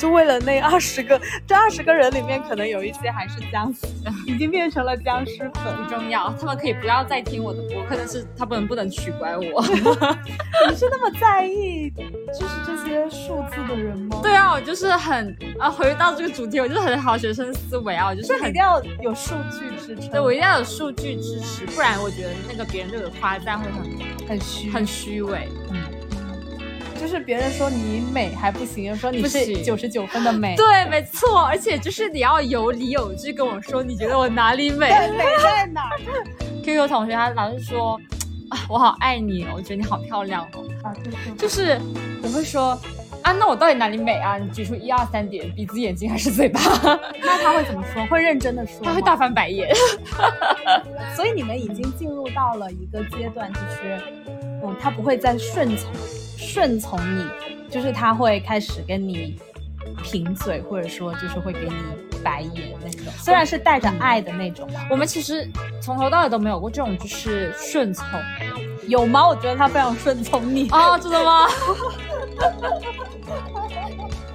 就为了那二十个，这二十个人里面可能有一些还是僵尸，已经变成了僵尸粉。不重要，他们可以不要再听我的播客，但是他们不能取关我。你是那么在意就是这些数字的人吗？对啊，我就是很啊，回到这个主题，我就是很好学生思维啊，我就是很一定要有数据支持。对我一定要有数据支持，不然我觉得那个别人对我的夸赞会很很虚很虚伪。嗯，就是别人说你美还不行，说你是九十九分的美。对，没错，而且就是你要有理有据跟我说，你觉得我哪里美？美在哪？QQ 同学他老是说啊，我好爱你哦，我觉得你好漂亮哦。啊，就是我会说啊，那我到底哪里美啊？你举出一二三点，鼻子、眼睛还是嘴巴？那他会怎么说？会认真的说？他会大翻白眼。所以你们已经进入到了一个阶段，就是嗯，他不会再顺从顺从你，就是他会开始跟你贫嘴，或者说就是会给你白眼那种。虽然是带着爱的那种。我们其实从头到尾都没有过这种就是顺从。有吗？我觉得他非常顺从你啊，真的吗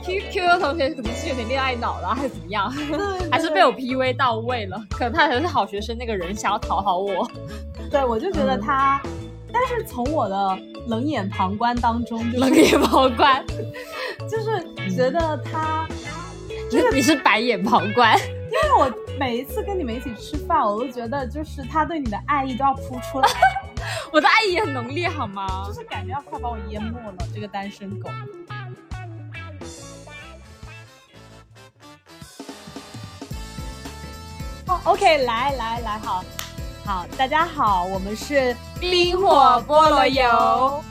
？Q Q Q 同学可能是有点恋爱脑了，还是怎么样？还是被我 P V 到位了？可能他才是好学生那个人，想要讨好我。对，我就觉得他，但是从我的冷眼旁观当中，冷眼旁观，就是觉得他，就是你是白眼旁观，因为我每一次跟你们一起吃饭，我都觉得就是他对你的爱意都要扑出来。我的爱意很浓烈，好吗？就是感觉要快把我淹没了，这个单身狗。哦，OK，来来来，好，好，大家好，我们是冰火菠萝油。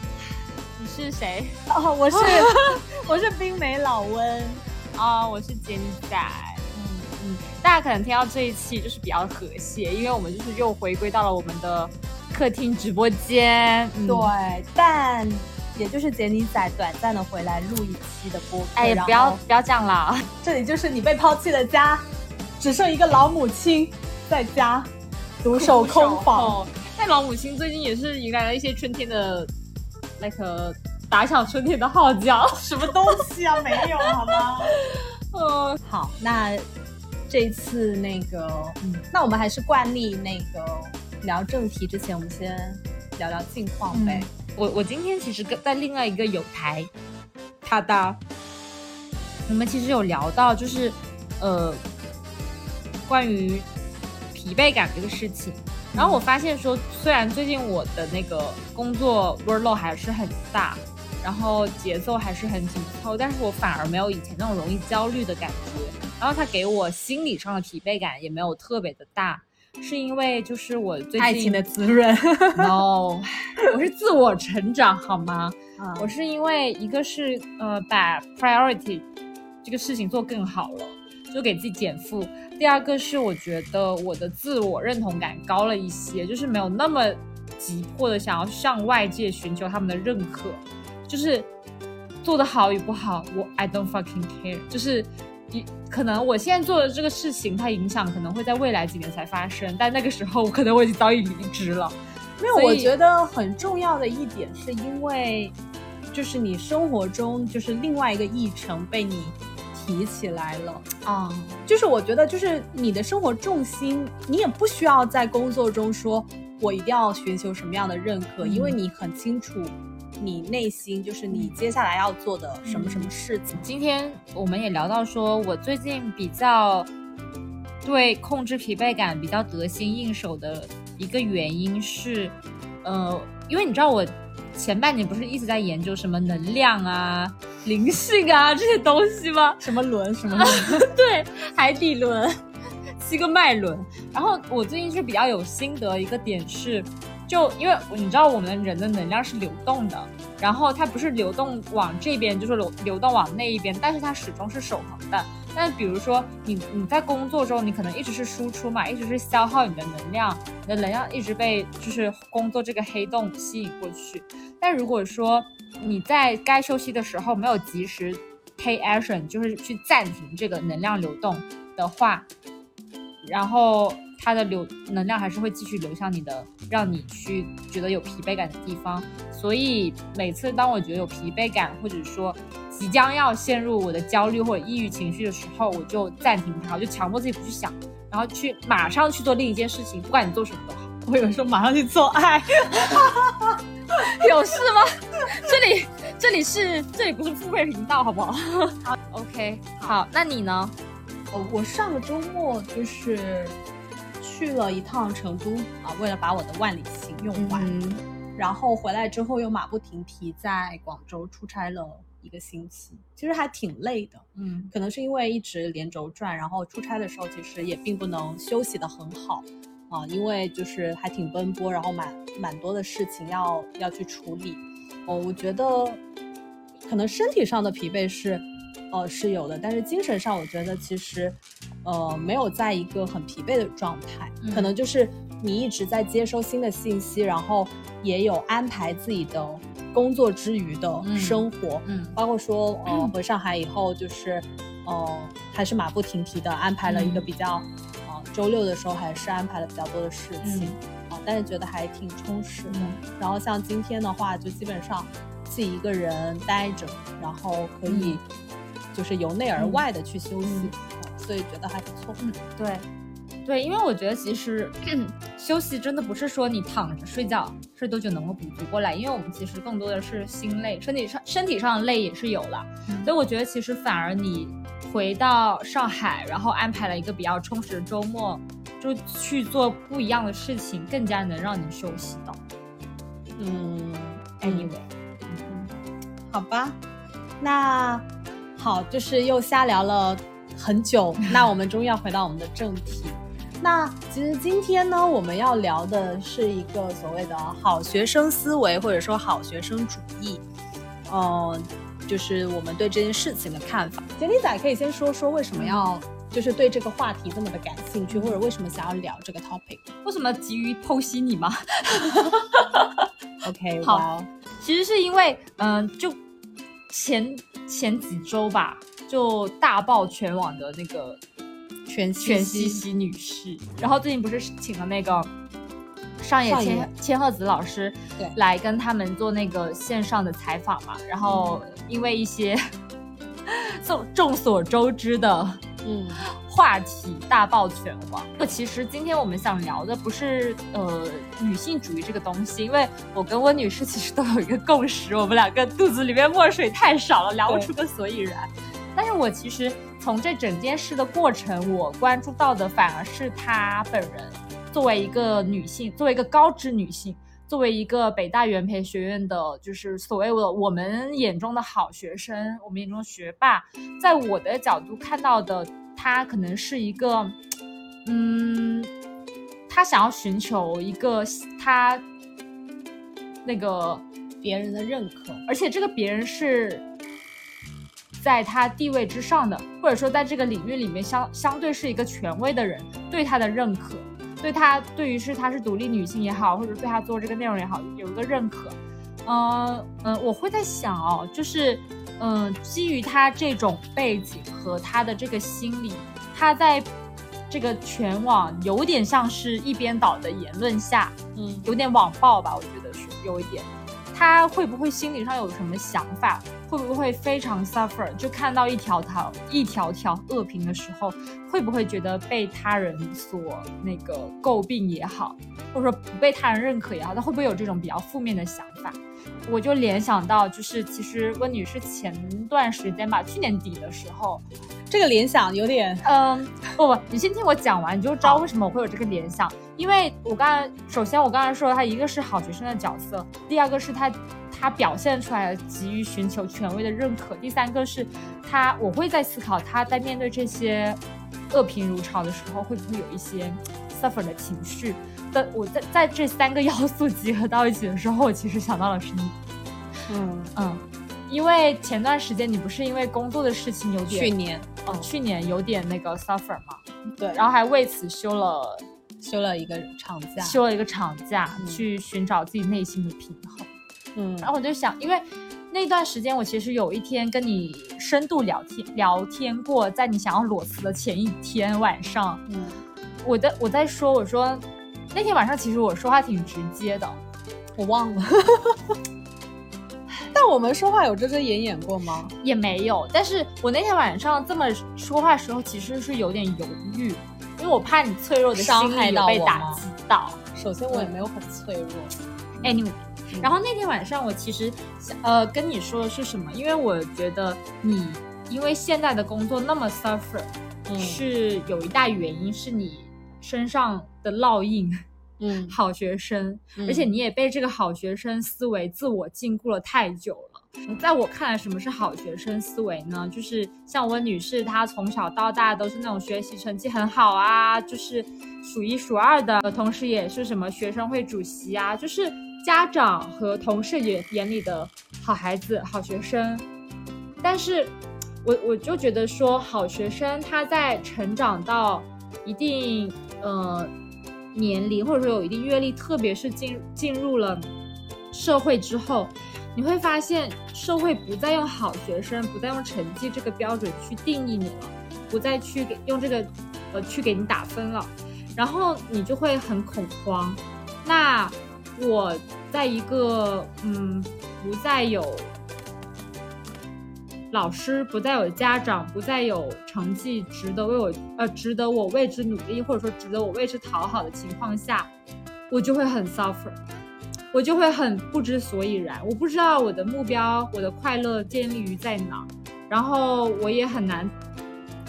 你是谁？哦，我是 我是冰梅老温。哦，我是简仔。嗯嗯，大家可能听到这一期就是比较和谐，因为我们就是又回归到了我们的。客厅直播间，对，但也就是杰尼仔短暂的回来录一期的播，哎，不要不要这样啦，这里就是你被抛弃的家，只剩一个老母亲在家独守空房。但老母亲最近也是迎来了一些春天的那个打响春天的号角，什么东西啊？没有好吗？嗯，好，那这次那个，嗯，那我们还是惯例那个。聊正题之前，我们先聊聊近况呗。我我今天其实跟在另外一个有台，他的，我们其实有聊到，就是呃，关于疲惫感这个事情。然后我发现说，虽然最近我的那个工作 workload 还是很大，然后节奏还是很紧凑，但是我反而没有以前那种容易焦虑的感觉。然后它给我心理上的疲惫感也没有特别的大。是因为就是我最近爱情的滋润，no，我是自我成长好吗？我是因为一个是呃把 priority 这个事情做更好了，就给自己减负。第二个是我觉得我的自我认同感高了一些，就是没有那么急迫的想要向外界寻求他们的认可，就是做的好与不好，我 I don't fucking care，就是。可能我现在做的这个事情，它影响可能会在未来几年才发生，但那个时候我可能我已经早已离职了。没有，我觉得很重要的一点是因为，就是你生活中就是另外一个议程被你提起来了啊。就是我觉得，就是你的生活重心，你也不需要在工作中说我一定要寻求什么样的认可，因为你很清楚。你内心就是你接下来要做的什么什么事情？今天我们也聊到说，我最近比较对控制疲惫感比较得心应手的一个原因是，呃，因为你知道我前半年不是一直在研究什么能量啊、灵性啊这些东西吗？什么轮什么轮？对，海底轮、七个脉轮。然后我最近是比较有心得一个点是。就因为你知道我们人的能量是流动的，然后它不是流动往这边，就是流流动往那一边，但是它始终是守恒的。那比如说你你在工作中，你可能一直是输出嘛，一直是消耗你的能量，你的能量一直被就是工作这个黑洞吸引过去。但如果说你在该休息的时候没有及时 take action，就是去暂停这个能量流动的话，然后它的流能量还是会继续流向你的，让你去觉得有疲惫感的地方。所以每次当我觉得有疲惫感，或者说即将要陷入我的焦虑或者抑郁情绪的时候，我就暂停它，我就强迫自己不去想，然后去马上去做另一件事情，不管你做什么都好。我以为说马上去做爱，有事吗？这里这里是这里不是付费频道，好不好？好，OK，好，那你呢？我我上个周末就是去了一趟成都啊，为了把我的万里行用完，然后回来之后又马不停蹄在广州出差了一个星期，其实还挺累的。嗯，可能是因为一直连轴转，然后出差的时候其实也并不能休息的很好啊，因为就是还挺奔波，然后蛮蛮多的事情要要去处理。哦，我觉得可能身体上的疲惫是。呃，是有的，但是精神上我觉得其实，呃，没有在一个很疲惫的状态，可能就是你一直在接收新的信息，然后也有安排自己的工作之余的生活，嗯，包括说，呃，回上海以后就是，呃，还是马不停蹄的安排了一个比较，呃，周六的时候还是安排了比较多的事情，啊，但是觉得还挺充实的。然后像今天的话，就基本上自己一个人待着，然后可以。就是由内而外的去休息，所以觉得还不错。嗯，对，对，因为我觉得其实 休息真的不是说你躺着睡觉睡多久能够补足过来，因为我们其实更多的是心累，身体上身体上的累也是有了。所以我觉得其实反而你回到上海，然后安排了一个比较充实的周末，就去做不一样的事情，更加能让你休息到。嗯，anyway，嗯，好吧，那。好，就是又瞎聊了很久，那我们终于要回到我们的正题。那其实今天呢，我们要聊的是一个所谓的好学生思维，或者说好学生主义。嗯，就是我们对这件事情的看法。杰尼仔可以先说说为什么要就是对这个话题这么的感兴趣，或者为什么想要聊这个 topic？为什么急于剖析你吗？OK，好，其实是因为嗯，就前。前几周吧，就大爆全网的那个全全西西女士，然后最近不是请了那个上野千千鹤子老师对来跟他们做那个线上的采访嘛，然后因为一些 众众所周知的嗯。话题大爆全网。那其实今天我们想聊的不是呃女性主义这个东西，因为我跟温女士其实都有一个共识，我们两个肚子里面墨水太少了，聊不出个所以然。但是我其实从这整件事的过程，我关注到的反而是她本人，作为一个女性，作为一个高知女性，作为一个北大元培学院的，就是所谓的我们眼中的好学生，我们眼中学霸，在我的角度看到的。他可能是一个，嗯，他想要寻求一个他那个别人的认可，而且这个别人是在他地位之上的，或者说在这个领域里面相相对是一个权威的人对他的认可，对他对于是他是独立女性也好，或者对他做这个内容也好，有一个认可。嗯嗯，我会在想哦，就是。嗯，基于他这种背景和他的这个心理，他在这个全网有点像是一边倒的言论下，嗯，有点网暴吧，我觉得是有一点。他会不会心理上有什么想法？会不会非常 suffer？就看到一条条一条条恶评的时候，会不会觉得被他人所那个诟病也好，或者说不被他人认可也好，他会不会有这种比较负面的想法？我就联想到，就是其实温女士前段时间吧，去年底的时候，这个联想有点，嗯，不不，你先听我讲完，你就知道为什么我会有这个联想。因为我刚才，首先我刚才说他一个是好学生的角色，第二个是他他表现出来的急于寻求权威的认可，第三个是他，我会在思考他在面对这些恶评如潮的时候，会不会有一些 suffer 的情绪。但我在在这三个 要素集合到一起的时候，我其实想到了是你。嗯嗯，因为前段时间你不是因为工作的事情有点去年哦，去年有点那个 suffer 嘛，对，然后还为此休了休了一个长假，休了一个长假去寻找自己内心的平衡。嗯，然后我就想，因为那段时间我其实有一天跟你深度聊天聊天过，在你想要裸辞的前一天晚上，嗯。我的我在说，我说那天晚上其实我说话挺直接的，我忘了。但我们说话有遮遮掩掩过吗？也没有。但是我那天晚上这么说话时候，其实是有点犹豫，因为我怕你脆弱的心理被打击到。首先我也没有很脆弱。Anyway，然后那天晚上我其实呃跟你说的是什么？因为我觉得你因为现在的工作那么 suffer，是有一大原因是你身上的烙印。嗯，好学生，而且你也被这个好学生思维自我禁锢了太久了。在我看来，什么是好学生思维呢？就是像温女士，她从小到大都是那种学习成绩很好啊，就是数一数二的，同时也是什么学生会主席啊，就是家长和同事眼眼里的好孩子、好学生。但是，我我就觉得说，好学生他在成长到一定，呃。年龄或者说有一定阅历，特别是进进入了社会之后，你会发现社会不再用好学生，不再用成绩这个标准去定义你了，不再去用这个呃去给你打分了，然后你就会很恐慌。那我在一个嗯不再有。老师不再有家长，不再有成绩，值得为我呃，值得我为之努力，或者说值得我为之讨好的情况下，我就会很 suffer，我就会很不知所以然，我不知道我的目标，我的快乐建立于在哪，然后我也很难，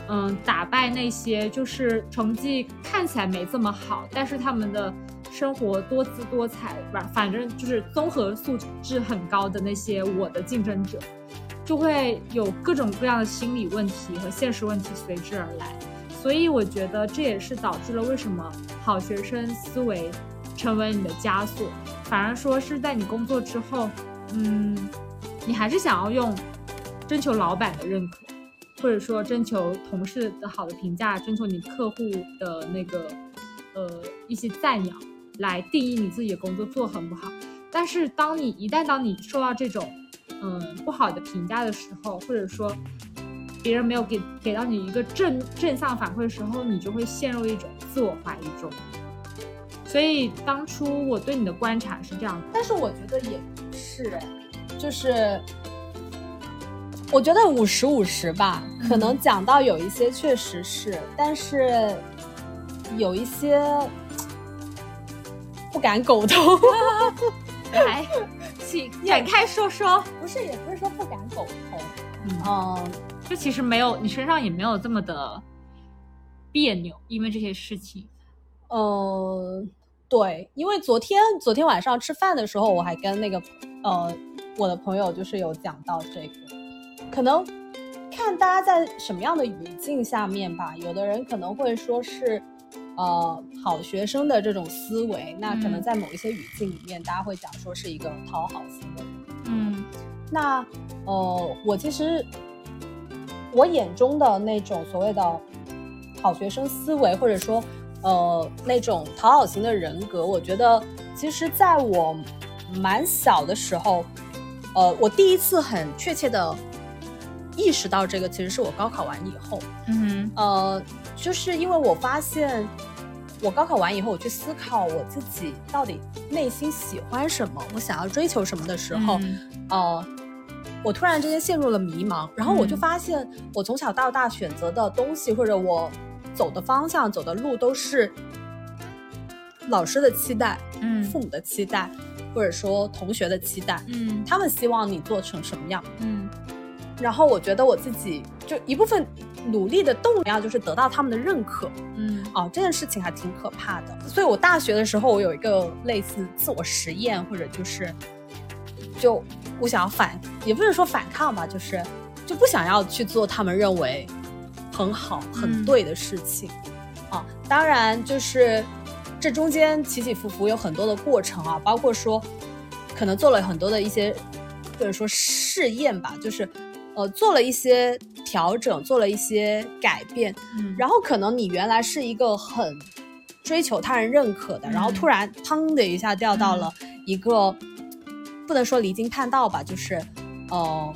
嗯，打败那些就是成绩看起来没这么好，但是他们的生活多姿多彩，反反正就是综合素质很高的那些我的竞争者。就会有各种各样的心理问题和现实问题随之而来，所以我觉得这也是导致了为什么好学生思维成为你的枷锁，反而说是在你工作之后，嗯，你还是想要用征求老板的认可，或者说征求同事的好的评价，征求你客户的那个呃一些赞扬来定义你自己的工作做很不好。但是当你一旦当你受到这种嗯，不好的评价的时候，或者说别人没有给给到你一个正正向反馈的时候，你就会陷入一种自我怀疑中。所以当初我对你的观察是这样，但是我觉得也不是哎，就是我觉得五十五十吧，可能讲到有一些确实是，但是有一些不敢苟同。来。请展开说说，不是，也不是说不敢苟同，嗯，就其实没有，你身上也没有这么的别扭，因为这些事情，呃，对，因为昨天昨天晚上吃饭的时候，我还跟那个呃我的朋友就是有讲到这个，可能看大家在什么样的语境下面吧，有的人可能会说是。呃，好学生的这种思维，那可能在某一些语境里面，大家会讲说是一个讨好型的人。嗯，那呃，我其实我眼中的那种所谓的好学生思维，或者说呃那种讨好型的人格，我觉得其实在我蛮小的时候，呃，我第一次很确切的意识到这个，其实是我高考完以后。嗯，呃。就是因为我发现，我高考完以后，我去思考我自己到底内心喜欢什么，我想要追求什么的时候，呃，我突然之间陷入了迷茫。然后我就发现，我从小到大选择的东西，或者我走的方向、走的路，都是老师的期待，嗯，父母的期待，或者说同学的期待，嗯，他们希望你做成什么样，嗯。然后我觉得我自己就一部分。努力的动力啊就是得到他们的认可，嗯，哦，这件事情还挺可怕的。所以我大学的时候，我有一个类似自我实验，或者就是，就我想要反，也不是说反抗吧，就是就不想要去做他们认为很好、很对的事情，啊，当然就是这中间起起伏伏有很多的过程啊，包括说可能做了很多的一些或者说试验吧，就是呃做了一些。调整做了一些改变，嗯，然后可能你原来是一个很追求他人认可的，然后突然砰的一下掉到了一个不能说离经叛道吧，就是，呃，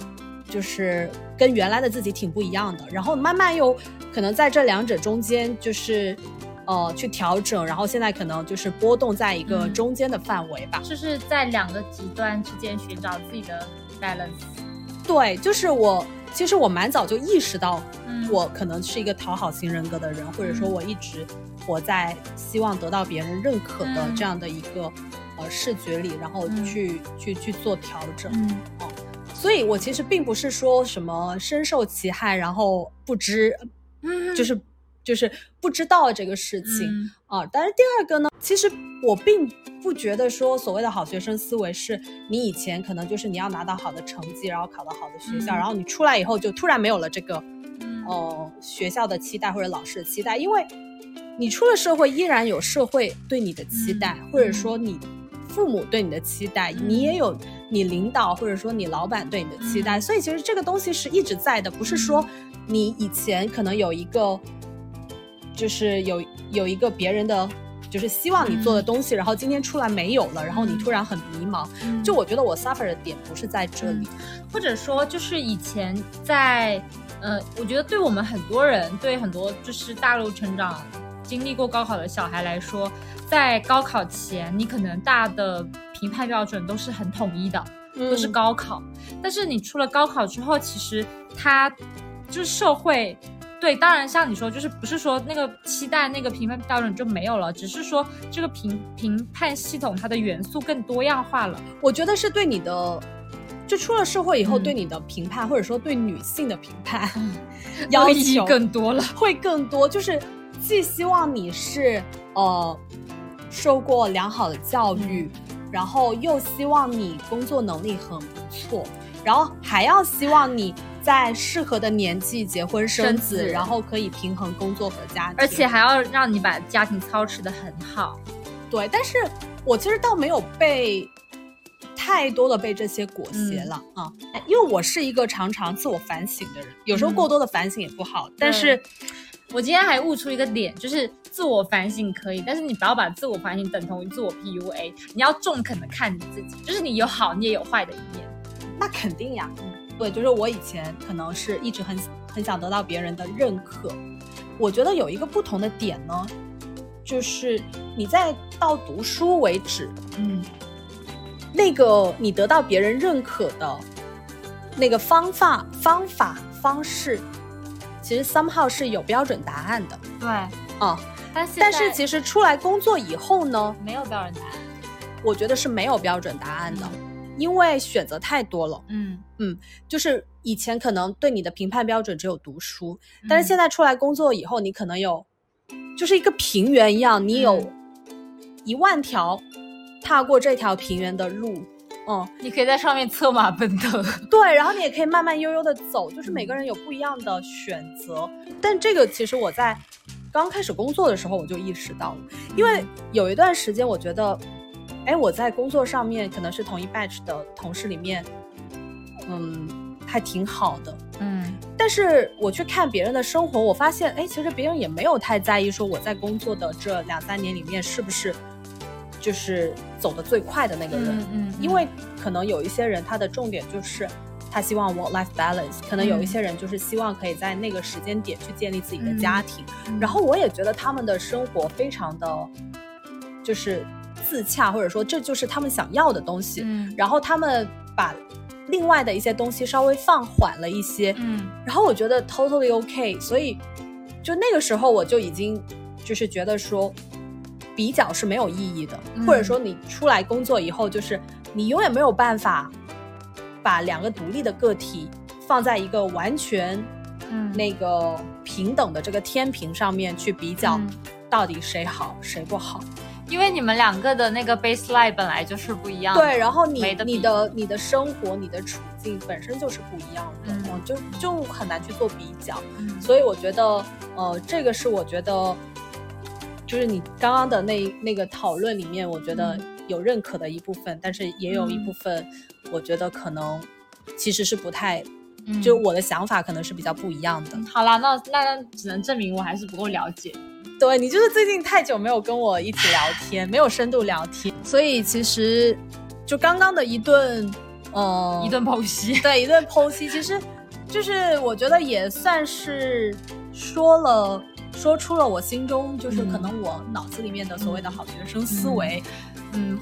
就是跟原来的自己挺不一样的，然后慢慢又可能在这两者中间就是，呃去调整，然后现在可能就是波动在一个中间的范围吧，就是在两个极端之间寻找自己的 balance。对，就是我其实我蛮早就意识到，我可能是一个讨好型人格的人，或者说我一直活在希望得到别人认可的这样的一个呃视觉里，然后去去去做调整。嗯，哦，所以我其实并不是说什么深受其害，然后不知，就是就是不知道这个事情啊。但是第二个呢，其实我并。不觉得说所谓的好学生思维是你以前可能就是你要拿到好的成绩，然后考到好的学校，然后你出来以后就突然没有了这个，呃，学校的期待或者老师的期待，因为你出了社会依然有社会对你的期待，或者说你父母对你的期待，你也有你领导或者说你老板对你的期待，所以其实这个东西是一直在的，不是说你以前可能有一个，就是有有一个别人的。就是希望你做的东西，然后今天出来没有了，然后你突然很迷茫。就我觉得我 suffer 的点不是在这里，或者说就是以前在，呃，我觉得对我们很多人，对很多就是大陆成长经历过高考的小孩来说，在高考前你可能大的评判标准都是很统一的，都是高考。但是你出了高考之后，其实它就是社会。对，当然像你说，就是不是说那个期待那个评判标准就没有了，只是说这个评评判系统它的元素更多样化了。我觉得是对你的，就出了社会以后对你的评判，或者说对女性的评判，要求更多了，会更多。就是既希望你是呃受过良好的教育，然后又希望你工作能力很不错，然后还要希望你。在适合的年纪结婚生子，然后可以平衡工作和家庭，而且还要让你把家庭操持的很好。对，但是我其实倒没有被太多的被这些裹挟了啊，因为我是一个常常自我反省的人，有时候过多的反省也不好。但是我今天还悟出一个点，就是自我反省可以，但是你不要把自我反省等同于自我 PUA，你要中肯的看你自己，就是你有好你也有坏的一面。那肯定呀。对，就是我以前可能是一直很很想得到别人的认可。我觉得有一个不同的点呢，就是你在到读书为止，嗯，那个你得到别人认可的那个方法、方法、方式，其实 somehow 是有标准答案的。对，啊，但但是其实出来工作以后呢，没有标准答案。我觉得是没有标准答案的。因为选择太多了，嗯。嗯，就是以前可能对你的评判标准只有读书，但是现在出来工作以后，你可能有，就是一个平原一样，你有一万条踏过这条平原的路，嗯，你可以在上面策马奔腾，对，然后你也可以慢慢悠悠的走，就是每个人有不一样的选择，但这个其实我在刚开始工作的时候我就意识到了，因为有一段时间我觉得。哎，我在工作上面可能是同一 batch 的同事里面，嗯，还挺好的，嗯。但是我去看别人的生活，我发现，哎，其实别人也没有太在意说我在工作的这两三年里面是不是就是走的最快的那个人，嗯。因为可能有一些人他的重点就是他希望 work life balance，可能有一些人就是希望可以在那个时间点去建立自己的家庭。然后我也觉得他们的生活非常的，就是。自洽，或者说这就是他们想要的东西。嗯，然后他们把另外的一些东西稍微放缓了一些。嗯，然后我觉得 totally OK。所以就那个时候我就已经就是觉得说比较是没有意义的，或者说你出来工作以后，就是你永远没有办法把两个独立的个体放在一个完全嗯那个平等的这个天平上面去比较，到底谁好谁不好。因为你们两个的那个 baseline 本来就是不一样，对，然后你你的你的生活、你的处境本身就是不一样的，嗯，就就很难去做比较，所以我觉得，呃，这个是我觉得，就是你刚刚的那那个讨论里面，我觉得有认可的一部分，但是也有一部分，我觉得可能其实是不太，就我的想法可能是比较不一样的。好啦，那那只能证明我还是不够了解。对你就是最近太久没有跟我一起聊天，没有深度聊天，所以其实就刚刚的一顿，呃，一顿剖析，对，一顿剖析，其实就是我觉得也算是说了说出了我心中就是可能我脑子里面的所谓的好学生思维，嗯，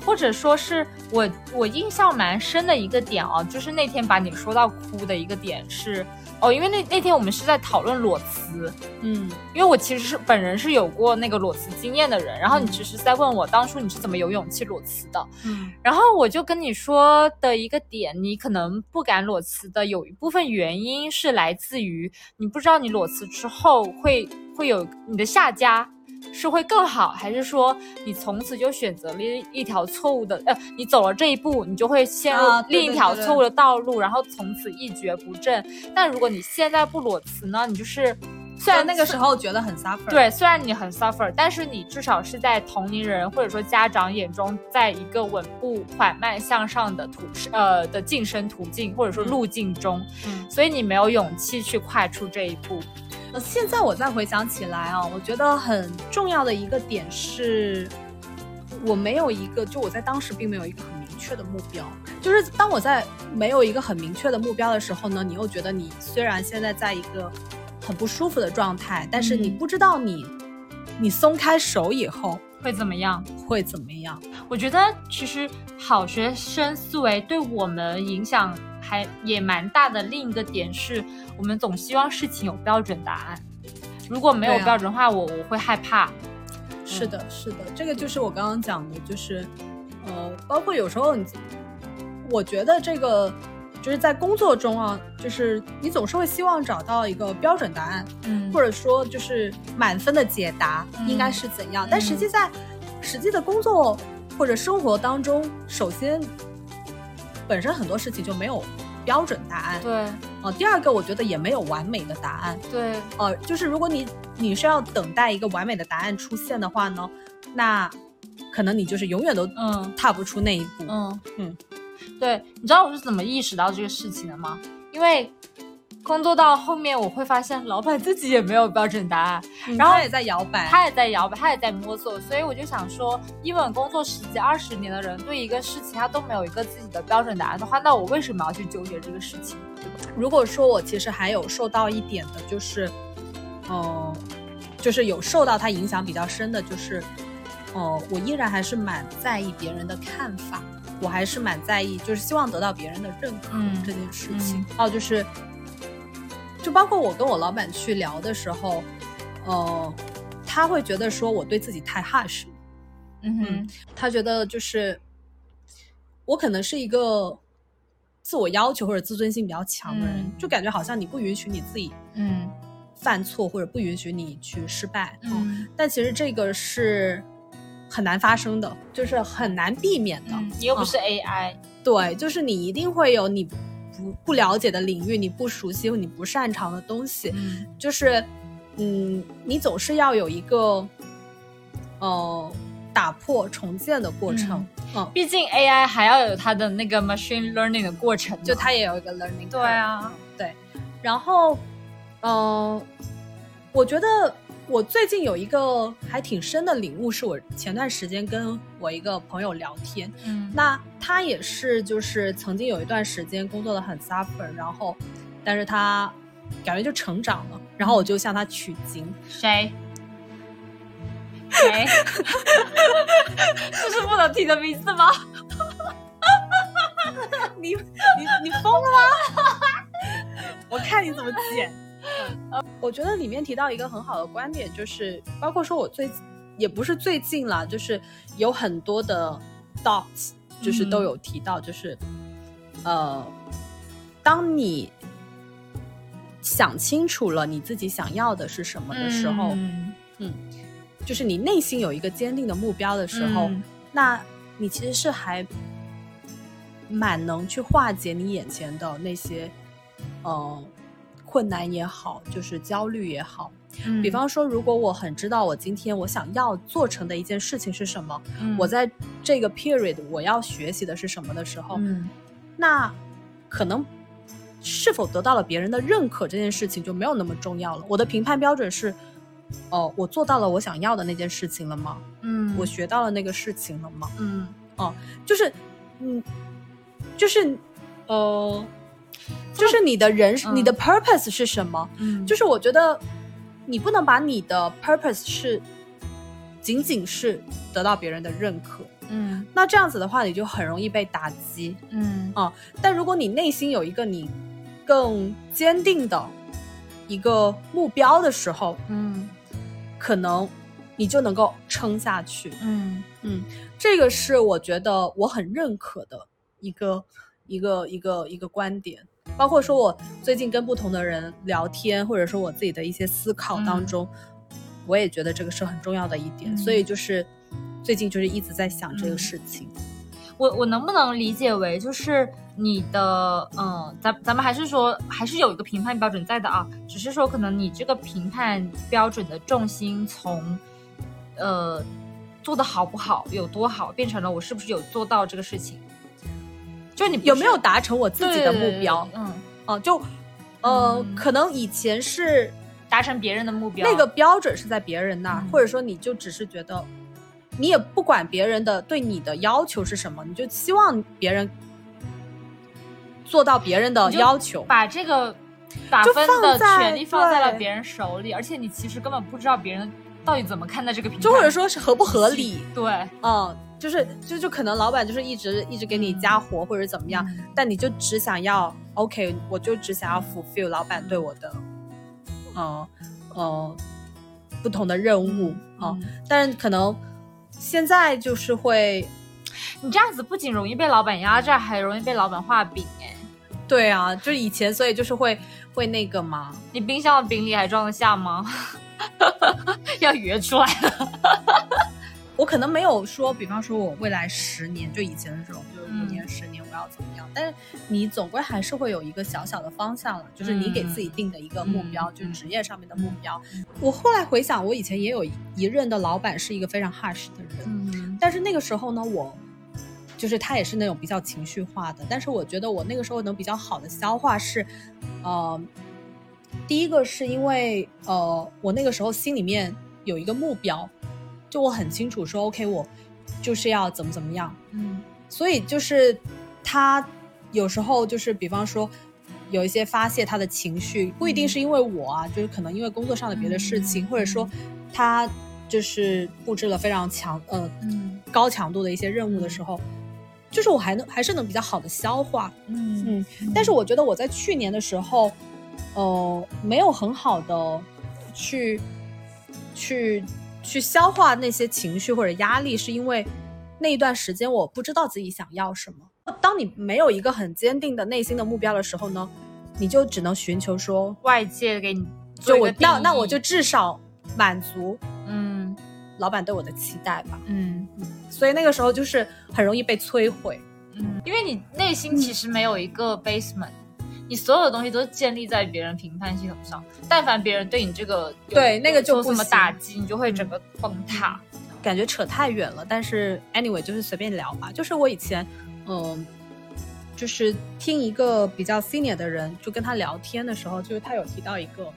或者说是我我印象蛮深的一个点啊，就是那天把你说到哭的一个点是。哦，因为那那天我们是在讨论裸辞，嗯，因为我其实是本人是有过那个裸辞经验的人，然后你其实在问我当初你是怎么有勇气裸辞的，嗯，然后我就跟你说的一个点，你可能不敢裸辞的有一部分原因是来自于你不知道你裸辞之后会会有你的下家。是会更好，还是说你从此就选择了一条错误的？呃，你走了这一步，你就会陷入另一条错误的道路，然后从此一蹶不振。但如果你现在不裸辞呢？你就是虽然那个时候觉得很 suffer，对，虽然你很 suffer，但是你至少是在同龄人或者说家长眼中，在一个稳步缓慢向上的途呃的晋升途径或者说路径中，所以你没有勇气去跨出这一步。呃，现在我再回想起来啊，我觉得很重要的一个点是，我没有一个，就我在当时并没有一个很明确的目标。就是当我在没有一个很明确的目标的时候呢，你又觉得你虽然现在在一个很不舒服的状态，但是你不知道你你松开手以后会怎么样，会怎么样？我觉得其实好学生思维对我们影响。还也蛮大的。另一个点是，我们总希望事情有标准答案。如果没有标准的话，我我会害怕。是的，是的，这个就是我刚刚讲的，就是呃，包括有时候你，我觉得这个就是在工作中啊，就是你总是会希望找到一个标准答案，嗯，或者说就是满分的解答应该是怎样。但实际在实际的工作或者生活当中，首先。本身很多事情就没有标准答案，对，哦，第二个我觉得也没有完美的答案，对，呃，就是如果你你是要等待一个完美的答案出现的话呢，那可能你就是永远都嗯。踏不出那一步，嗯。嗯，对，你知道我是怎么意识到这个事情的吗？因为。工作到后面，我会发现老板自己也没有标准答案，然后他也在摇摆，他也在摇摆，他也在摸索，所以我就想说，一本工作十几二十年的人，对一个事情他都没有一个自己的标准答案的话，那我为什么要去纠结这个事情？如果说我其实还有受到一点的，就是，嗯，就是有受到他影响比较深的，就是，嗯，我依然还是蛮在意别人的看法，我还是蛮在意，就是希望得到别人的认可这件事情。哦，就是。就包括我跟我老板去聊的时候，呃，他会觉得说我对自己太 harsh，嗯哼，他觉得就是我可能是一个自我要求或者自尊心比较强的人，就感觉好像你不允许你自己嗯。犯错或者不允许你去失败，嗯，但其实这个是很难发生的，就是很难避免的，你又不是。AI，对，就是你一定会有你。不不了解的领域，你不熟悉或你不擅长的东西，就是，嗯，你总是要有一个，呃，打破重建的过程。嗯，毕竟 AI 还要有它的那个 machine learning 的过程，就它也有一个 learning。对啊，对。然后，嗯，我觉得。我最近有一个还挺深的领悟，是我前段时间跟我一个朋友聊天，嗯，那他也是就是曾经有一段时间工作的很 suffer，然后，但是他感觉就成长了，然后我就向他取经，谁？谁？这是不能提的名字吗？你你你疯了吗？我看你怎么剪。呃，我觉得里面提到一个很好的观点，就是包括说我最也不是最近了，就是有很多的 dots，就是都有提到，就是呃，当你想清楚了你自己想要的是什么的时候，嗯，就是你内心有一个坚定的目标的时候，那你其实是还蛮能去化解你眼前的那些，嗯。困难也好，就是焦虑也好，嗯，比方说，如果我很知道我今天我想要做成的一件事情是什么，我在这个 period 我要学习的是什么的时候，嗯，那可能是否得到了别人的认可这件事情就没有那么重要了。我的评判标准是，哦，我做到了我想要的那件事情了吗？嗯，我学到了那个事情了吗？嗯，哦，就是，嗯，就是，呃。就是你的人，你的 purpose 是什么？嗯，就是我觉得，你不能把你的 purpose 是仅仅是得到别人的认可，嗯，那这样子的话，你就很容易被打击，嗯啊。但如果你内心有一个你更坚定的一个目标的时候，嗯，可能你就能够撑下去，嗯嗯。这个是我觉得我很认可的一个一个一个一个观点。包括说，我最近跟不同的人聊天，或者说我自己的一些思考当中，我也觉得这个是很重要的一点。所以就是最近就是一直在想这个事情。我我能不能理解为，就是你的嗯，咱咱们还是说还是有一个评判标准在的啊，只是说可能你这个评判标准的重心从呃做的好不好有多好，变成了我是不是有做到这个事情。就你有没有达成我自己的目标？嗯，哦，就，呃，可能以前是达成别人的目标，那个标准是在别人那儿，或者说你就只是觉得，你也不管别人的对你的要求是什么，你就希望别人做到别人的要求，把这个打分的权利放在了别人手里，而且你其实根本不知道别人到底怎么看待这个评就或者说是合不合理？对，嗯。就是就就可能老板就是一直一直给你加活或者怎么样，但你就只想要 OK，我就只想要 fulfill 老板对我的，呃呃不同的任务啊。但是可能现在就是会，你这样子不仅容易被老板压榨，还容易被老板画饼哎。对啊，就以前所以就是会会那个嘛。你冰箱的饼里还装得下吗？要约出来了。我可能没有说，比方说我未来十年，就以前的这种，就是五年、十年我要怎么样？但是你总归还是会有一个小小的方向了，就是你给自己定的一个目标，就是职业上面的目标。我后来回想，我以前也有一任的老板是一个非常 harsh 的人，但是那个时候呢，我就是他也是那种比较情绪化的，但是我觉得我那个时候能比较好的消化是，呃，第一个是因为呃，我那个时候心里面有一个目标。就我很清楚说，OK，我就是要怎么怎么样，嗯，所以就是他有时候就是比方说有一些发泄他的情绪，不一定是因为我啊，就是可能因为工作上的别的事情，或者说他就是布置了非常强呃高强度的一些任务的时候，就是我还能还是能比较好的消化，嗯。嗯，但是我觉得我在去年的时候，呃，没有很好的去去。去消化那些情绪或者压力，是因为那一段时间我不知道自己想要什么。当你没有一个很坚定的内心的目标的时候呢，你就只能寻求说外界给你就我那那我就至少满足嗯老板对我的期待吧嗯嗯，所以那个时候就是很容易被摧毁嗯，因为你内心其实没有一个 basement。你所有的东西都是建立在别人评判系统上，但凡别人对你这个对那个就不怎么打击，你就会整个崩塌。感觉扯太远了，但是 anyway 就是随便聊吧。就是我以前，嗯，就是听一个比较 senior 的人，就跟他聊天的时候，就是他有提到一个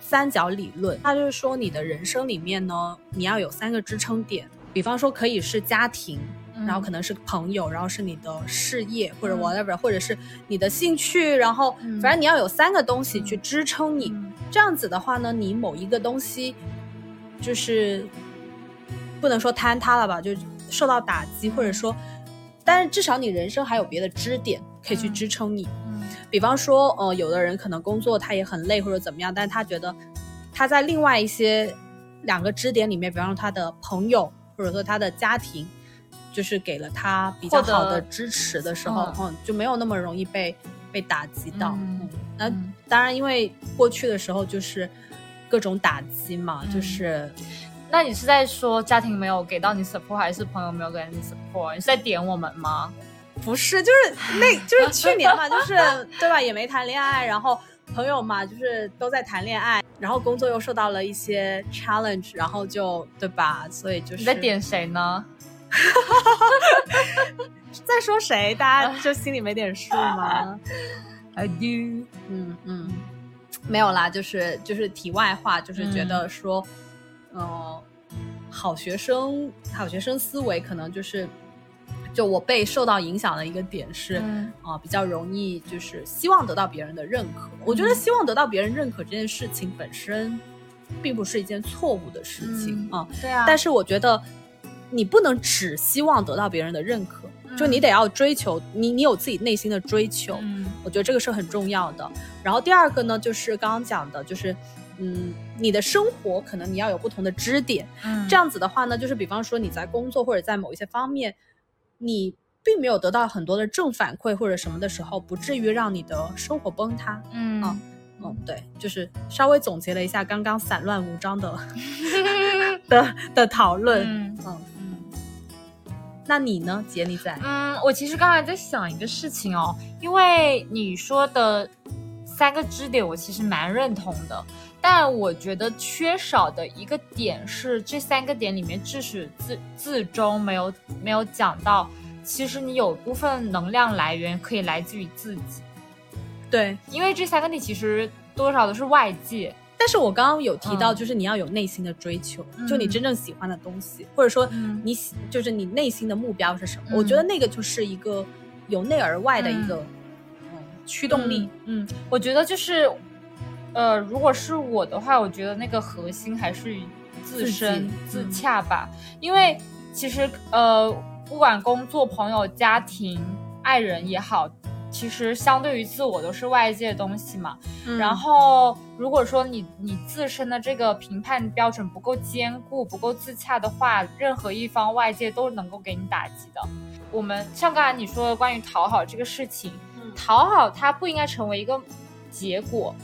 三角理论，他就是说你的人生里面呢，你要有三个支撑点，比方说可以是家庭。然后可能是朋友，然后是你的事业或者 whatever，或者是你的兴趣，然后反正你要有三个东西去支撑你。这样子的话呢，你某一个东西就是不能说坍塌了吧，就受到打击，或者说，但是至少你人生还有别的支点可以去支撑你。嗯，比方说，呃，有的人可能工作他也很累或者怎么样，但是他觉得他在另外一些两个支点里面，比方说他的朋友或者说他的家庭。就是给了他比较好的支持的时候，嗯，就没有那么容易被被打击到。嗯，那当然，因为过去的时候就是各种打击嘛，就是，那你是在说家庭没有给到你 support，还是朋友没有给你 support？你是在点我们吗？不是，就是 那，就是去年嘛，就是 对吧？也没谈恋爱，然后朋友嘛，就是都在谈恋爱，然后工作又受到了一些 challenge，然后就对吧？所以就是你在点谁呢？在说谁？大家就心里没点数吗？I do。嗯嗯，没有啦，就是就是题外话，就是觉得说，嗯，好学生，好学生思维可能就是，就我被受到影响的一个点是，啊，比较容易就是希望得到别人的认可。我觉得希望得到别人认可这件事情本身并不是一件错误的事情啊。对啊。但是我觉得你不能只希望得到别人的认可，就你得要追求你，你有自己内心的追求。嗯，我觉得这个是很重要的。然后第二个呢，就是刚刚讲的，就是嗯，你的生活可能你要有不同的支点。嗯，这样子的话呢，就是比方说你在工作或者在某一些方面，你。并没有得到很多的正反馈或者什么的时候，不至于让你的生活崩塌。嗯嗯，对，就是稍微总结了一下刚刚散乱无章的 的的讨论。嗯嗯，那你呢，杰尼仔？嗯，我其实刚才在想一个事情哦，因为你说的三个支点，我其实蛮认同的，但我觉得缺少的一个点是，这三个点里面，至始字字中没有没有讲到。其实你有部分能量来源可以来自于自己，对，因为这三个你其实多少都是外界。但是我刚刚有提到，就是你要有内心的追求，就你真正喜欢的东西，或者说你喜，就是你内心的目标是什么？我觉得那个就是一个由内而外的一个驱动力。嗯，我觉得就是，呃，如果是我的话，我觉得那个核心还是自身自洽吧，因为其实呃。不管工作、朋友、家庭、爱人也好，其实相对于自我都是外界的东西嘛。然后，如果说你你自身的这个评判标准不够坚固、不够自洽的话，任何一方外界都能够给你打击的。我们像刚才你说的关于讨好这个事情，讨好它不应该成为一个结果，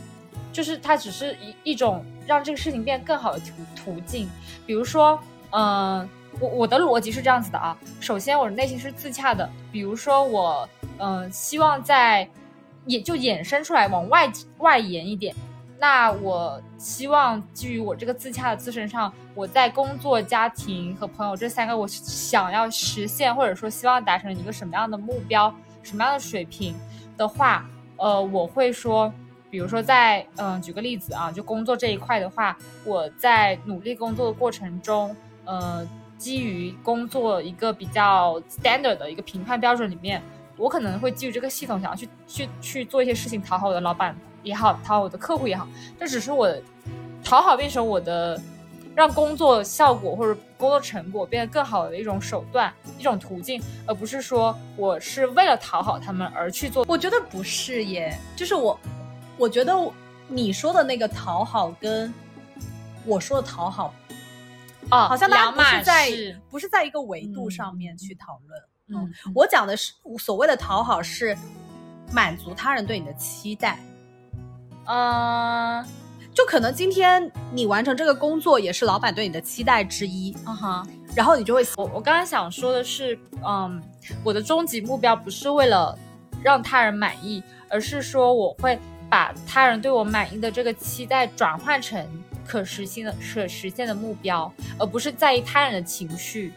就是它只是一一种让这个事情变得更好的途途径。比如说，嗯。我我的逻辑是这样子的啊，首先我的内心是自洽的，比如说我嗯希望在也就衍生出来往外外延一点，那我希望基于我这个自洽的自身上，我在工作、家庭和朋友这三个我想要实现或者说希望达成一个什么样的目标、什么样的水平的话，呃，我会说，比如说在嗯举个例子啊，就工作这一块的话，我在努力工作的过程中，呃。基于工作一个比较 standard 的一个评判标准里面，我可能会基于这个系统想要去去去做一些事情，讨好我的老板也好，讨好我的客户也好。这只是我讨好变成我的让工作效果或者工作成果变得更好的一种手段、一种途径，而不是说我是为了讨好他们而去做。我觉得不是耶，就是我，我觉得你说的那个讨好跟我说的讨好。哦，好像大家不是在不是在一个维度上面去讨论。嗯，我讲的是所谓的讨好是满足他人对你的期待。嗯，就可能今天你完成这个工作也是老板对你的期待之一。嗯哼，然后你就会我我刚刚想说的是，嗯，我的终极目标不是为了让他人满意，而是说我会把他人对我满意的这个期待转换成。可实现的可实现的目标，而不是在意他人的情绪，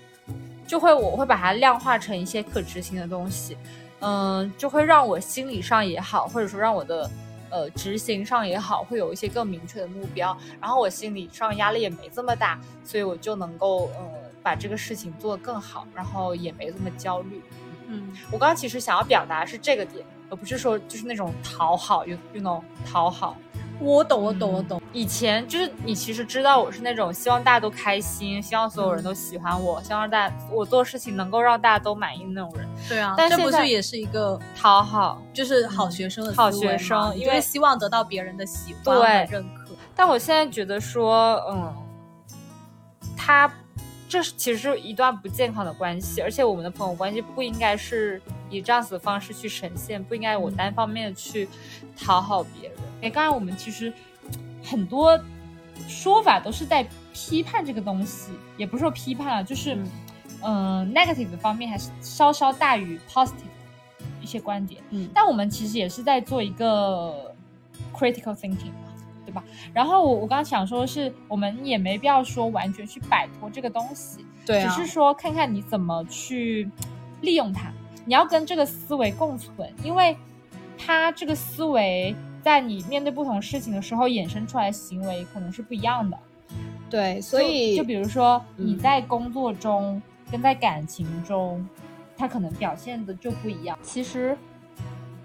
就会我会把它量化成一些可执行的东西，嗯，就会让我心理上也好，或者说让我的呃执行上也好，会有一些更明确的目标，然后我心理上压力也没这么大，所以我就能够呃把这个事情做得更好，然后也没这么焦虑。嗯，我刚刚其实想要表达是这个点，而不是说就是那种讨好，用用那种讨好。我懂，我懂，我懂。以前就是你其实知道我是那种希望大家都开心，希望所有人都喜欢我，希望大家我做事情能够让大家都满意的那种人。对啊，但这不是也是一个讨好，就是好学生的好学生，因为希望得到别人的喜欢和认可。但我现在觉得说，嗯，他这是其实是一段不健康的关系，而且我们的朋友关系不应该是以这样子的方式去呈现，不应该我单方面的去讨好别人。哎，刚才我们其实很多说法都是在批判这个东西，也不是说批判了，就是嗯，negative 的方面还是稍稍大于 positive 一些观点。嗯，但我们其实也是在做一个 critical thinking 嘛，对吧？然后我我刚刚想说的是，我们也没必要说完全去摆脱这个东西，对，只是说看看你怎么去利用它，你要跟这个思维共存，因为它这个思维。在你面对不同事情的时候，衍生出来的行为可能是不一样的。对，所以就比如说你在工作中跟在感情中，他可能表现的就不一样。其实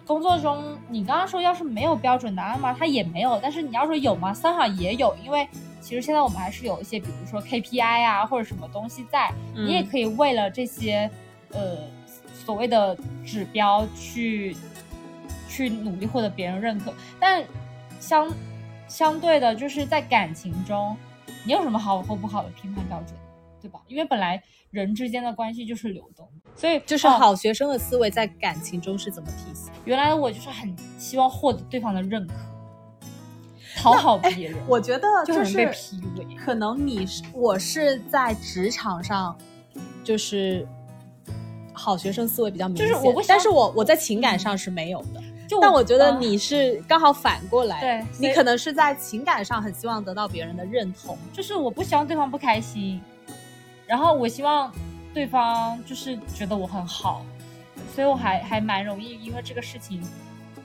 工作中，你刚刚说要是没有标准答案吗？他也没有。但是你要说有吗？三好也有，因为其实现在我们还是有一些，比如说 KPI 啊或者什么东西在，你也可以为了这些呃所谓的指标去去努力获得别人认可。但相相对的，就是在感情中，你有什么好或不好的评判标准，对吧？因为本来人之间的关系就是流动，所以就是好学生的思维在感情中是怎么体现？原来我就是很希望获得对方的认可。讨好别人，我觉得就是被 PUA。可能你是我是在职场上，就是好学生思维比较明显。就是我不，但是我我在情感上是没有的。就但我觉得你是刚好反过来，对你可能是在情感上很希望得到别人的认同。就是我不希望对方不开心，然后我希望对方就是觉得我很好，所以我还还蛮容易因为这个事情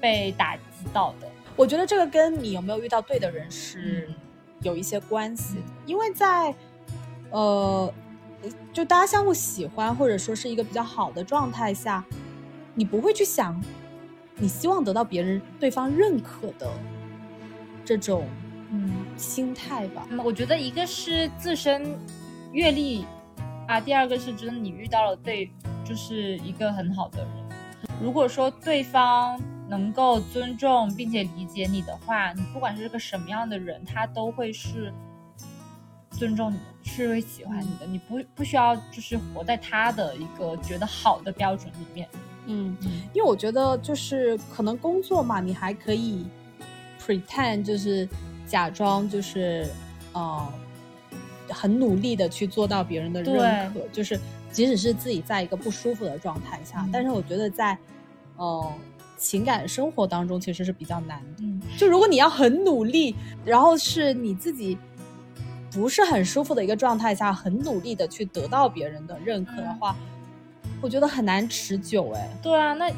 被打击到的。我觉得这个跟你有没有遇到对的人是有一些关系的，因为在呃，就大家相互喜欢或者说是一个比较好的状态下，你不会去想你希望得到别人对方认可的这种嗯心态吧。那么我觉得一个是自身阅历啊，第二个是真的你遇到了对，就是一个很好的人。如果说对方。能够尊重并且理解你的话，你不管是个什么样的人，他都会是尊重你的，是会喜欢你的。你不不需要就是活在他的一个觉得好的标准里面。嗯，因为我觉得就是可能工作嘛，你还可以 pretend 就是假装就是呃很努力的去做到别人的认可，就是即使是自己在一个不舒服的状态下，但是我觉得在呃。情感生活当中其实是比较难的，就如果你要很努力，然后是你自己不是很舒服的一个状态下，很努力的去得到别人的认可的话，我觉得很难持久。哎，对啊，那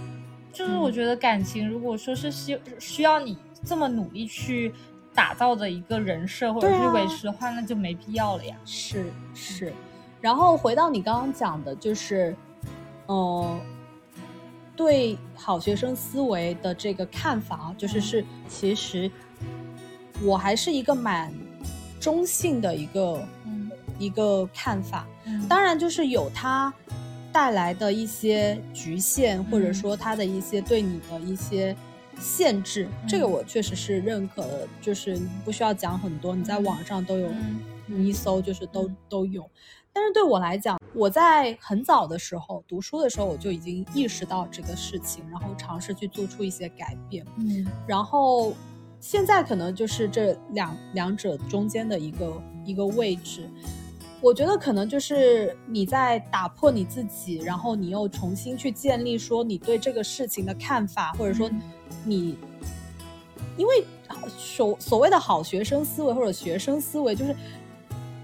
就是我觉得感情如果说是需需要你这么努力去打造的一个人设或者是维持的话，那就没必要了呀。是是，然后回到你刚刚讲的，就是，嗯。对好学生思维的这个看法，就是是其实我还是一个蛮中性的一个一个看法。当然，就是有它带来的一些局限，或者说它的一些对你的一些限制，这个我确实是认可的。就是不需要讲很多，你在网上都有，你一搜就是都都有。但是对我来讲，我在很早的时候读书的时候，我就已经意识到这个事情，然后尝试去做出一些改变。嗯，然后现在可能就是这两两者中间的一个一个位置。我觉得可能就是你在打破你自己，然后你又重新去建立说你对这个事情的看法，或者说你，因为所所谓的好学生思维或者学生思维就是。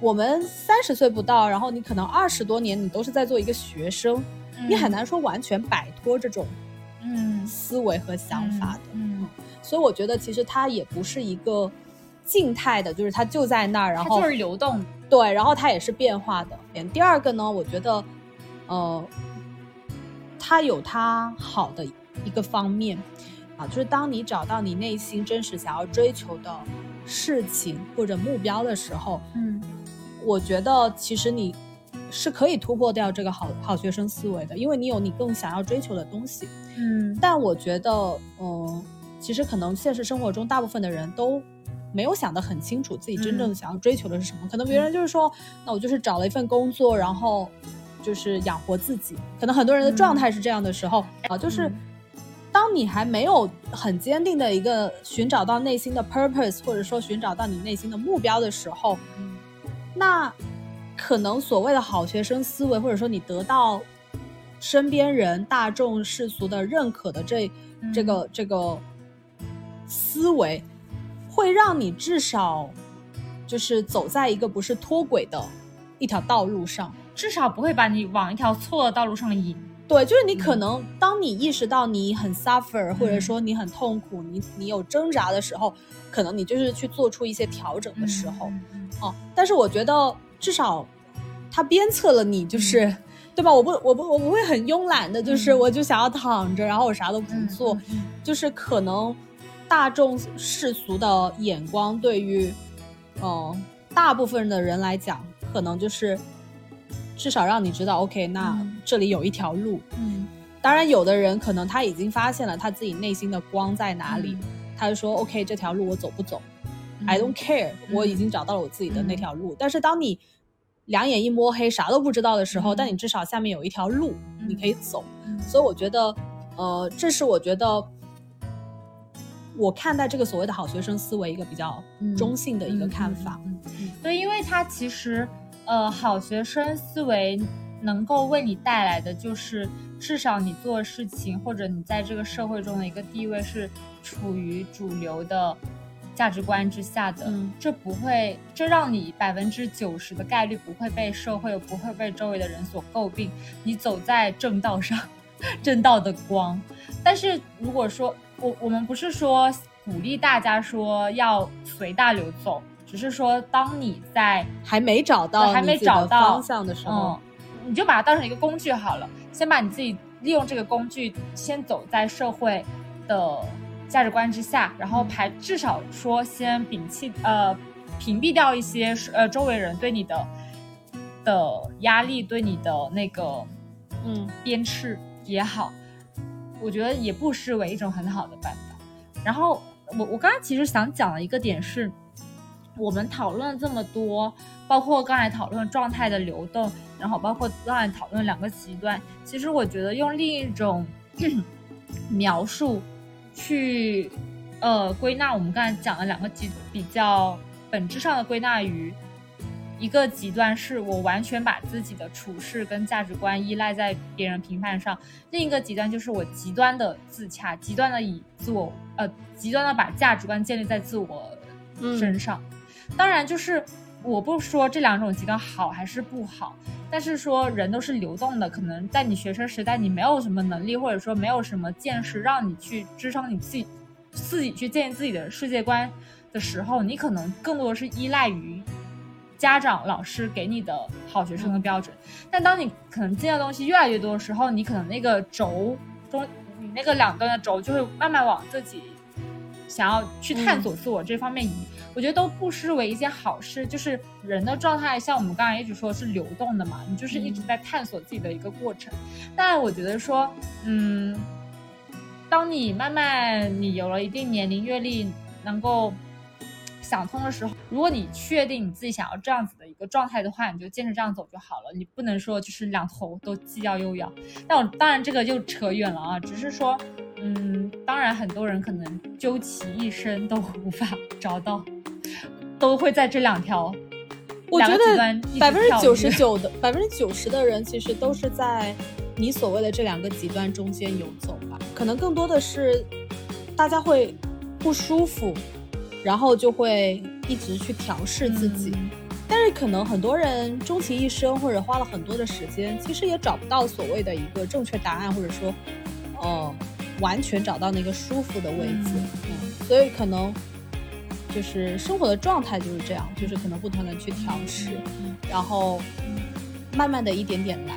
我们三十岁不到，然后你可能二十多年，你都是在做一个学生，你很难说完全摆脱这种嗯思维和想法的。嗯，所以我觉得其实它也不是一个静态的，就是它就在那儿，然后就是流动。对，然后它也是变化的。第二个呢，我觉得呃，它有它好的一个方面啊，就是当你找到你内心真实想要追求的事情或者目标的时候，嗯。我觉得其实你是可以突破掉这个好好学生思维的，因为你有你更想要追求的东西。嗯，但我觉得，嗯，其实可能现实生活中大部分的人都没有想得很清楚自己真正想要追求的是什么。可能别人就是说，那我就是找了一份工作，然后就是养活自己。可能很多人的状态是这样的时候啊，就是当你还没有很坚定的一个寻找到内心的 purpose，或者说寻找到你内心的目标的时候。那可能所谓的好学生思维，或者说你得到身边人、大众世俗的认可的这这个这个思维，会让你至少就是走在一个不是脱轨的一条道路上，至少不会把你往一条错的道路上引。对，就是你可能当你意识到你很 suffer，或者说你很痛苦，你你有挣扎的时候，可能你就是去做出一些调整的时候。哦，但是我觉得至少他鞭策了你，就是对吧？我不，我不，我不会很慵懒的，就是我就想要躺着，然后我啥都不做，就是可能大众世俗的眼光对于，嗯，大部分的人来讲，可能就是至少让你知道，OK，那这里有一条路。嗯，当然，有的人可能他已经发现了他自己内心的光在哪里，他就说，OK，这条路我走不走？I don't care，我已经找到了我自己的那条路。但是当你两眼一摸黑，啥都不知道的时候，但你至少下面有一条路你可以走。所以我觉得，呃，这是我觉得。我看待这个所谓的好学生思维一个比较中性的一个看法，对，因为它其实，呃，好学生思维能够为你带来的就是，至少你做事情或者你在这个社会中的一个地位是处于主流的价值观之下的，这不会，这让你百分之九十的概率不会被社会不会被周围的人所诟病，你走在正道上，正道的光。但是如果说，我我们不是说鼓励大家说要随大流走，只是说当你在还没找到还没找到方向的时候，你就把它当成一个工具好了。先把你自己利用这个工具，先走在社会的价值观之下，然后排至少说先摒弃呃屏蔽掉一些呃周围人对你的的压力，对你的那个嗯鞭笞也好。我觉得也不失为一种很好的办法。然后我我刚才其实想讲的一个点是，我们讨论了这么多，包括刚才讨论状态的流动，然后包括刚才讨论两个极端。其实我觉得用另一种 描述去呃归纳我们刚才讲的两个极比较本质上的归纳于。一个极端是我完全把自己的处事跟价值观依赖在别人评判上，另一个极端就是我极端的自洽，极端的以自我呃极端的把价值观建立在自我身上。当然，就是我不说这两种极端好还是不好，但是说人都是流动的，可能在你学生时代你没有什么能力或者说没有什么见识让你去支撑你自己自己去建立自己的世界观的时候，你可能更多的是依赖于。家长、老师给你的好学生的标准，但当你可能见的东西越来越多的时候，你可能那个轴中，你那个两端的轴就会慢慢往自己想要去探索自我这方面移。我觉得都不失为一件好事。就是人的状态，像我们刚才一直说是流动的嘛，你就是一直在探索自己的一个过程。但我觉得说，嗯，当你慢慢你有了一定年龄阅历，能够。想通的时候，如果你确定你自己想要这样子的一个状态的话，你就坚持这样走就好了。你不能说就是两头都既要又要。但我当然这个就扯远了啊，只是说，嗯，当然很多人可能究其一生都无法找到，都会在这两条，我觉得百分之九十 九的百分之九十的人其实都是在你所谓的这两个极端中间游走吧。可能更多的是大家会不舒服。然后就会一直去调试自己，但是可能很多人终其一生或者花了很多的时间，其实也找不到所谓的一个正确答案，或者说，呃，完全找到那个舒服的位置。嗯，所以可能就是生活的状态就是这样，就是可能不断的去调试，然后慢慢的一点点来。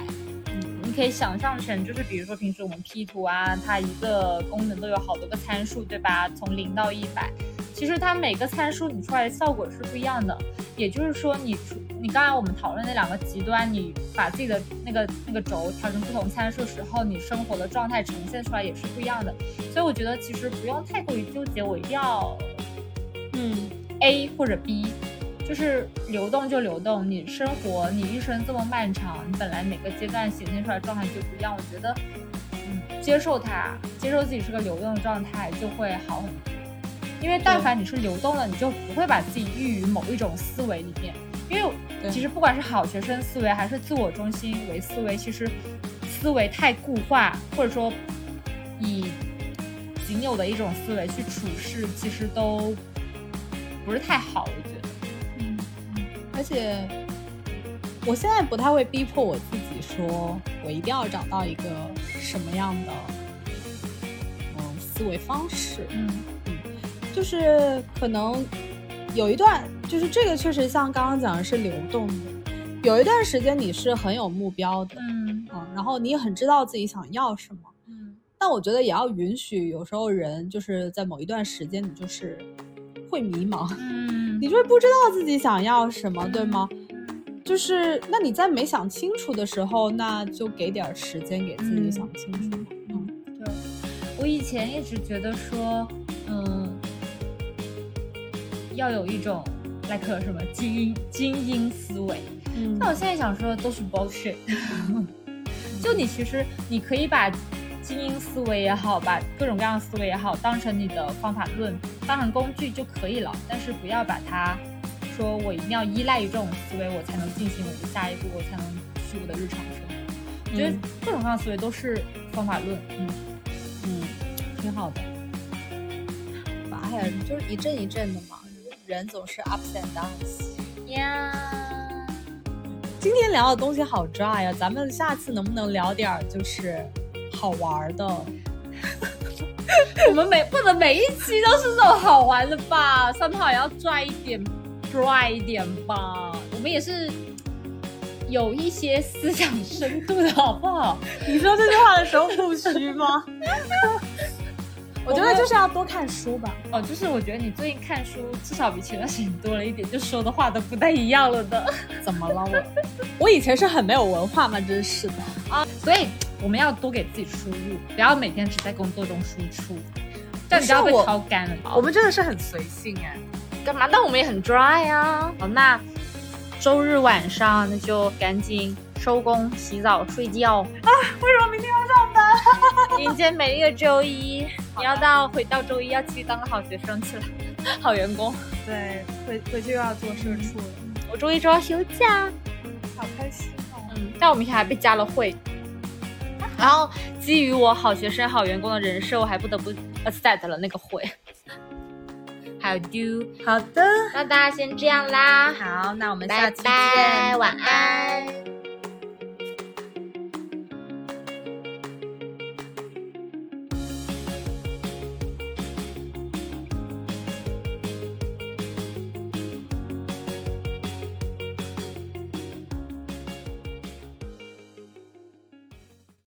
可以想象成就是比如说平时我们 P 图啊，它一个功能都有好多个参数，对吧？从零到一百。其实它每个参数你出来的效果是不一样的，也就是说，你你刚才我们讨论那两个极端，你把自己的那个那个轴调成不同参数时候，你生活的状态呈现出来也是不一样的。所以我觉得其实不用太过于纠结，我一定要，嗯，A 或者 B，就是流动就流动。你生活你一生这么漫长，你本来每个阶段显现出来状态就不一样。我觉得，嗯，接受它，接受自己是个流动的状态，就会好很多。因为但凡你是流动的，你就不会把自己寓于某一种思维里面。因为其实不管是好学生思维，还是自我中心为思维，其实思维太固化，或者说以仅有的一种思维去处事，其实都不是太好。我觉得，而且我现在不太会逼迫我自己，说我一定要找到一个什么样的嗯思维方式，嗯嗯。就是可能有一段，就是这个确实像刚刚讲的是流动的，有一段时间你是很有目标的，嗯嗯，然后你也很知道自己想要什么，嗯，但我觉得也要允许有时候人就是在某一段时间你就是会迷茫，嗯嗯，你就会不知道自己想要什么，对吗？就是那你在没想清楚的时候，那就给点时间给自己想清楚。嗯，对，我以前一直觉得说，嗯，要有一种 like 什么精英精英思维。嗯，那我现在想说的都是 bullshit。就你其实你可以把精英思维也好，把各种各样的思维也好，当成你的方法论，当成工具就可以了。但是不要把它说我一定要依赖于这种思维，我才能进行我的下一步，我才能去我的日常生活。我觉得各种各样的思维都是方法论。嗯嗯，挺好的。哎呀，就是一阵一阵的嘛，人总是 ups and downs。呀。今天聊的东西好 dry 呀，咱们下次能不能聊点就是好玩的？我们每不能每一期都是这种好玩的吧？三炮也要拽一点，dry 一点吧。我们也是有一些思想深度的好不好？你说这句话的时候不虚吗？我觉得就是要多看书吧。哦，就是我觉得你最近看书至少比前段时间多了一点，就说的话都不太一样了的。怎么了我？我以前是很没有文化吗？真是的啊！所以我们要多给自己输入，不要每天只在工作中输出，这样你就要被超干了。我们真的是很随性哎，干嘛？但我们也很 dry 啊。好，那周日晚上那就赶紧收工、洗澡、睡觉啊！为什么明天要上班？迎接每一个周一。你要到回到周一要去当个好学生去了，好员工。对，回回去又要做社畜了。我周一周要休假，好开心哦。嗯，但我明天还被加了会，然后基于我好学生、好员工的人设，我还不得不 accept 了那个会。还有 do？好的，那大家先这样啦。好，那我们下期见，晚安。